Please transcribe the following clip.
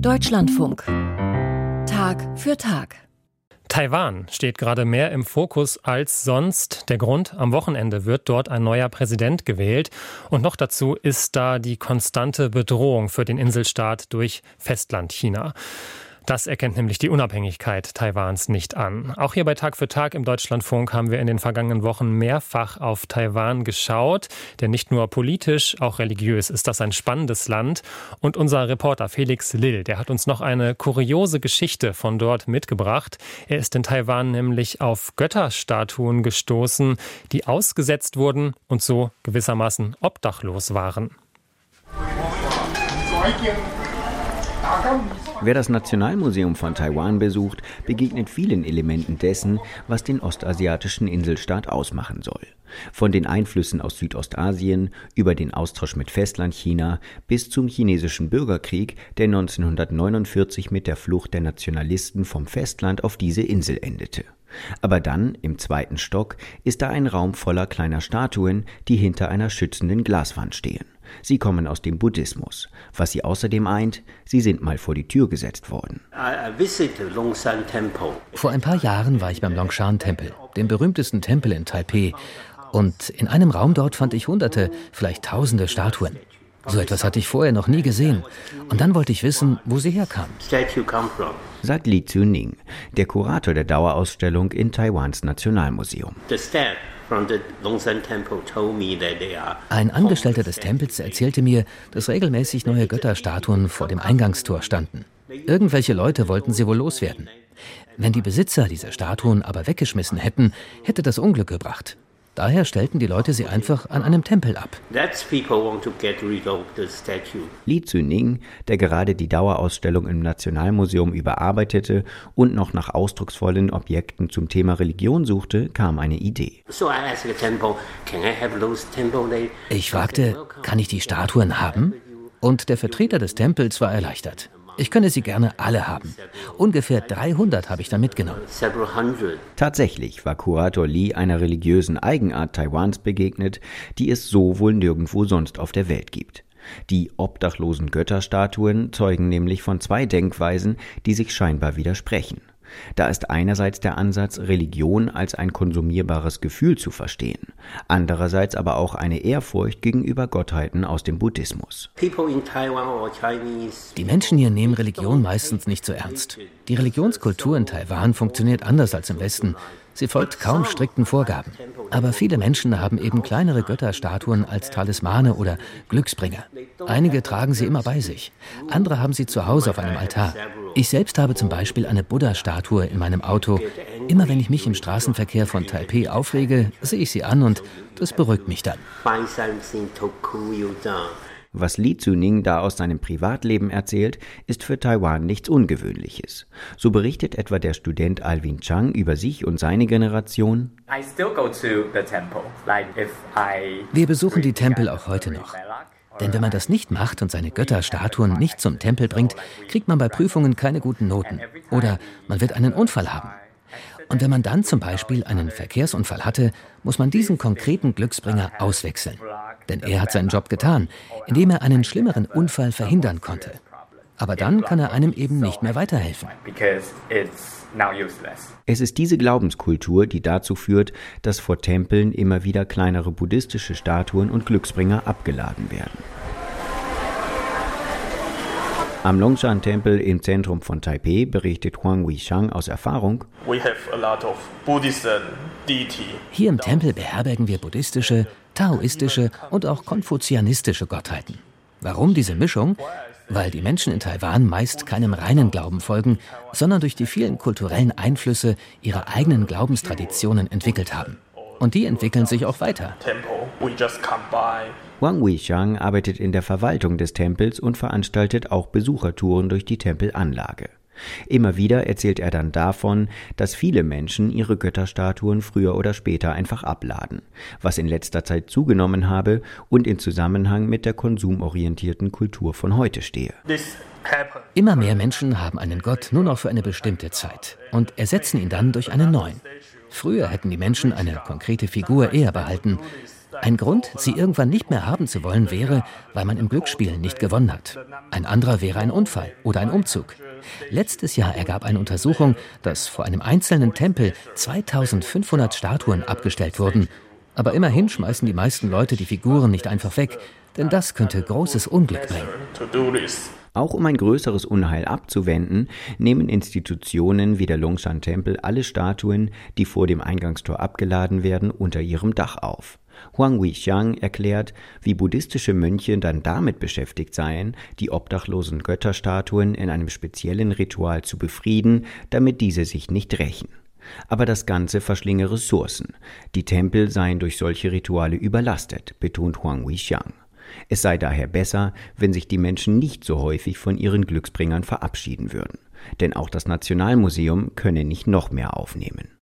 Deutschlandfunk. Tag für Tag. Taiwan steht gerade mehr im Fokus als sonst. Der Grund, am Wochenende wird dort ein neuer Präsident gewählt. Und noch dazu ist da die konstante Bedrohung für den Inselstaat durch Festlandchina. Das erkennt nämlich die Unabhängigkeit Taiwans nicht an. Auch hier bei Tag für Tag im Deutschlandfunk haben wir in den vergangenen Wochen mehrfach auf Taiwan geschaut. Denn nicht nur politisch, auch religiös ist das ein spannendes Land. Und unser Reporter Felix Lill, der hat uns noch eine kuriose Geschichte von dort mitgebracht. Er ist in Taiwan nämlich auf Götterstatuen gestoßen, die ausgesetzt wurden und so gewissermaßen obdachlos waren. Wer das Nationalmuseum von Taiwan besucht, begegnet vielen Elementen dessen, was den ostasiatischen Inselstaat ausmachen soll. Von den Einflüssen aus Südostasien über den Austausch mit Festlandchina bis zum chinesischen Bürgerkrieg, der 1949 mit der Flucht der Nationalisten vom Festland auf diese Insel endete. Aber dann, im zweiten Stock, ist da ein Raum voller kleiner Statuen, die hinter einer schützenden Glaswand stehen. Sie kommen aus dem Buddhismus. Was sie außerdem eint, sie sind mal vor die Tür gesetzt worden. Vor ein paar Jahren war ich beim Longshan-Tempel, dem berühmtesten Tempel in Taipeh. Und in einem Raum dort fand ich hunderte, vielleicht tausende Statuen. So etwas hatte ich vorher noch nie gesehen. Und dann wollte ich wissen, wo sie herkamen. Sagt Li Zuning, der Kurator der Dauerausstellung in Taiwans Nationalmuseum. Ein Angestellter des Tempels erzählte mir, dass regelmäßig neue Götterstatuen vor dem Eingangstor standen. Irgendwelche Leute wollten sie wohl loswerden. Wenn die Besitzer diese Statuen aber weggeschmissen hätten, hätte das Unglück gebracht. Daher stellten die Leute sie einfach an einem Tempel ab. Li Zuning, der gerade die Dauerausstellung im Nationalmuseum überarbeitete und noch nach ausdrucksvollen Objekten zum Thema Religion suchte, kam eine Idee. Ich fragte, kann ich die Statuen haben? Und der Vertreter des Tempels war erleichtert. Ich könne sie gerne alle haben. Ungefähr 300 habe ich dann mitgenommen. Tatsächlich war Kurator Li einer religiösen Eigenart Taiwans begegnet, die es so wohl nirgendwo sonst auf der Welt gibt. Die obdachlosen Götterstatuen zeugen nämlich von zwei Denkweisen, die sich scheinbar widersprechen. Da ist einerseits der Ansatz, Religion als ein konsumierbares Gefühl zu verstehen, andererseits aber auch eine Ehrfurcht gegenüber Gottheiten aus dem Buddhismus. Die Menschen hier nehmen Religion meistens nicht so ernst. Die Religionskultur in Taiwan funktioniert anders als im Westen. Sie folgt kaum strikten Vorgaben. Aber viele Menschen haben eben kleinere Götterstatuen als Talismane oder Glücksbringer. Einige tragen sie immer bei sich. Andere haben sie zu Hause auf einem Altar. Ich selbst habe zum Beispiel eine Buddha-Statue in meinem Auto. Immer wenn ich mich im Straßenverkehr von Taipei aufrege, sehe ich sie an und das beruhigt mich dann. Was Li Zuning da aus seinem Privatleben erzählt, ist für Taiwan nichts Ungewöhnliches. So berichtet etwa der Student Alvin Chang über sich und seine Generation. Wir besuchen die Tempel auch heute noch. Denn wenn man das nicht macht und seine Götterstatuen nicht zum Tempel bringt, kriegt man bei Prüfungen keine guten Noten. Oder man wird einen Unfall haben. Und wenn man dann zum Beispiel einen Verkehrsunfall hatte, muss man diesen konkreten Glücksbringer auswechseln. Denn er hat seinen Job getan, indem er einen schlimmeren Unfall verhindern konnte. Aber dann kann er einem eben nicht mehr weiterhelfen. Es ist diese Glaubenskultur, die dazu führt, dass vor Tempeln immer wieder kleinere buddhistische Statuen und Glücksbringer abgeladen werden. Am Longshan-Tempel im Zentrum von Taipei berichtet Huang Weishang aus Erfahrung. Hier im Tempel beherbergen wir buddhistische, taoistische und auch konfuzianistische Gottheiten. Warum diese Mischung? Weil die Menschen in Taiwan meist keinem reinen Glauben folgen, sondern durch die vielen kulturellen Einflüsse ihre eigenen Glaubenstraditionen entwickelt haben. Und die entwickeln sich auch weiter. Wang Weishang arbeitet in der Verwaltung des Tempels und veranstaltet auch Besuchertouren durch die Tempelanlage. Immer wieder erzählt er dann davon, dass viele Menschen ihre Götterstatuen früher oder später einfach abladen, was in letzter Zeit zugenommen habe und in Zusammenhang mit der konsumorientierten Kultur von heute stehe. Immer mehr Menschen haben einen Gott nur noch für eine bestimmte Zeit und ersetzen ihn dann durch einen neuen. Früher hätten die Menschen eine konkrete Figur eher behalten, Ein Grund, sie irgendwann nicht mehr haben zu wollen, wäre, weil man im Glücksspiel nicht gewonnen hat. Ein anderer wäre ein Unfall oder ein Umzug. Letztes Jahr ergab eine Untersuchung, dass vor einem einzelnen Tempel 2500 Statuen abgestellt wurden. Aber immerhin schmeißen die meisten Leute die Figuren nicht einfach weg, denn das könnte großes Unglück bringen. Auch um ein größeres Unheil abzuwenden, nehmen Institutionen wie der Longshan-Tempel alle Statuen, die vor dem Eingangstor abgeladen werden, unter ihrem Dach auf. Huang Weixiang erklärt, wie buddhistische Mönche dann damit beschäftigt seien, die obdachlosen Götterstatuen in einem speziellen Ritual zu befrieden, damit diese sich nicht rächen. Aber das Ganze verschlinge Ressourcen. Die Tempel seien durch solche Rituale überlastet, betont Huang Weixiang. Es sei daher besser, wenn sich die Menschen nicht so häufig von ihren Glücksbringern verabschieden würden. Denn auch das Nationalmuseum könne nicht noch mehr aufnehmen.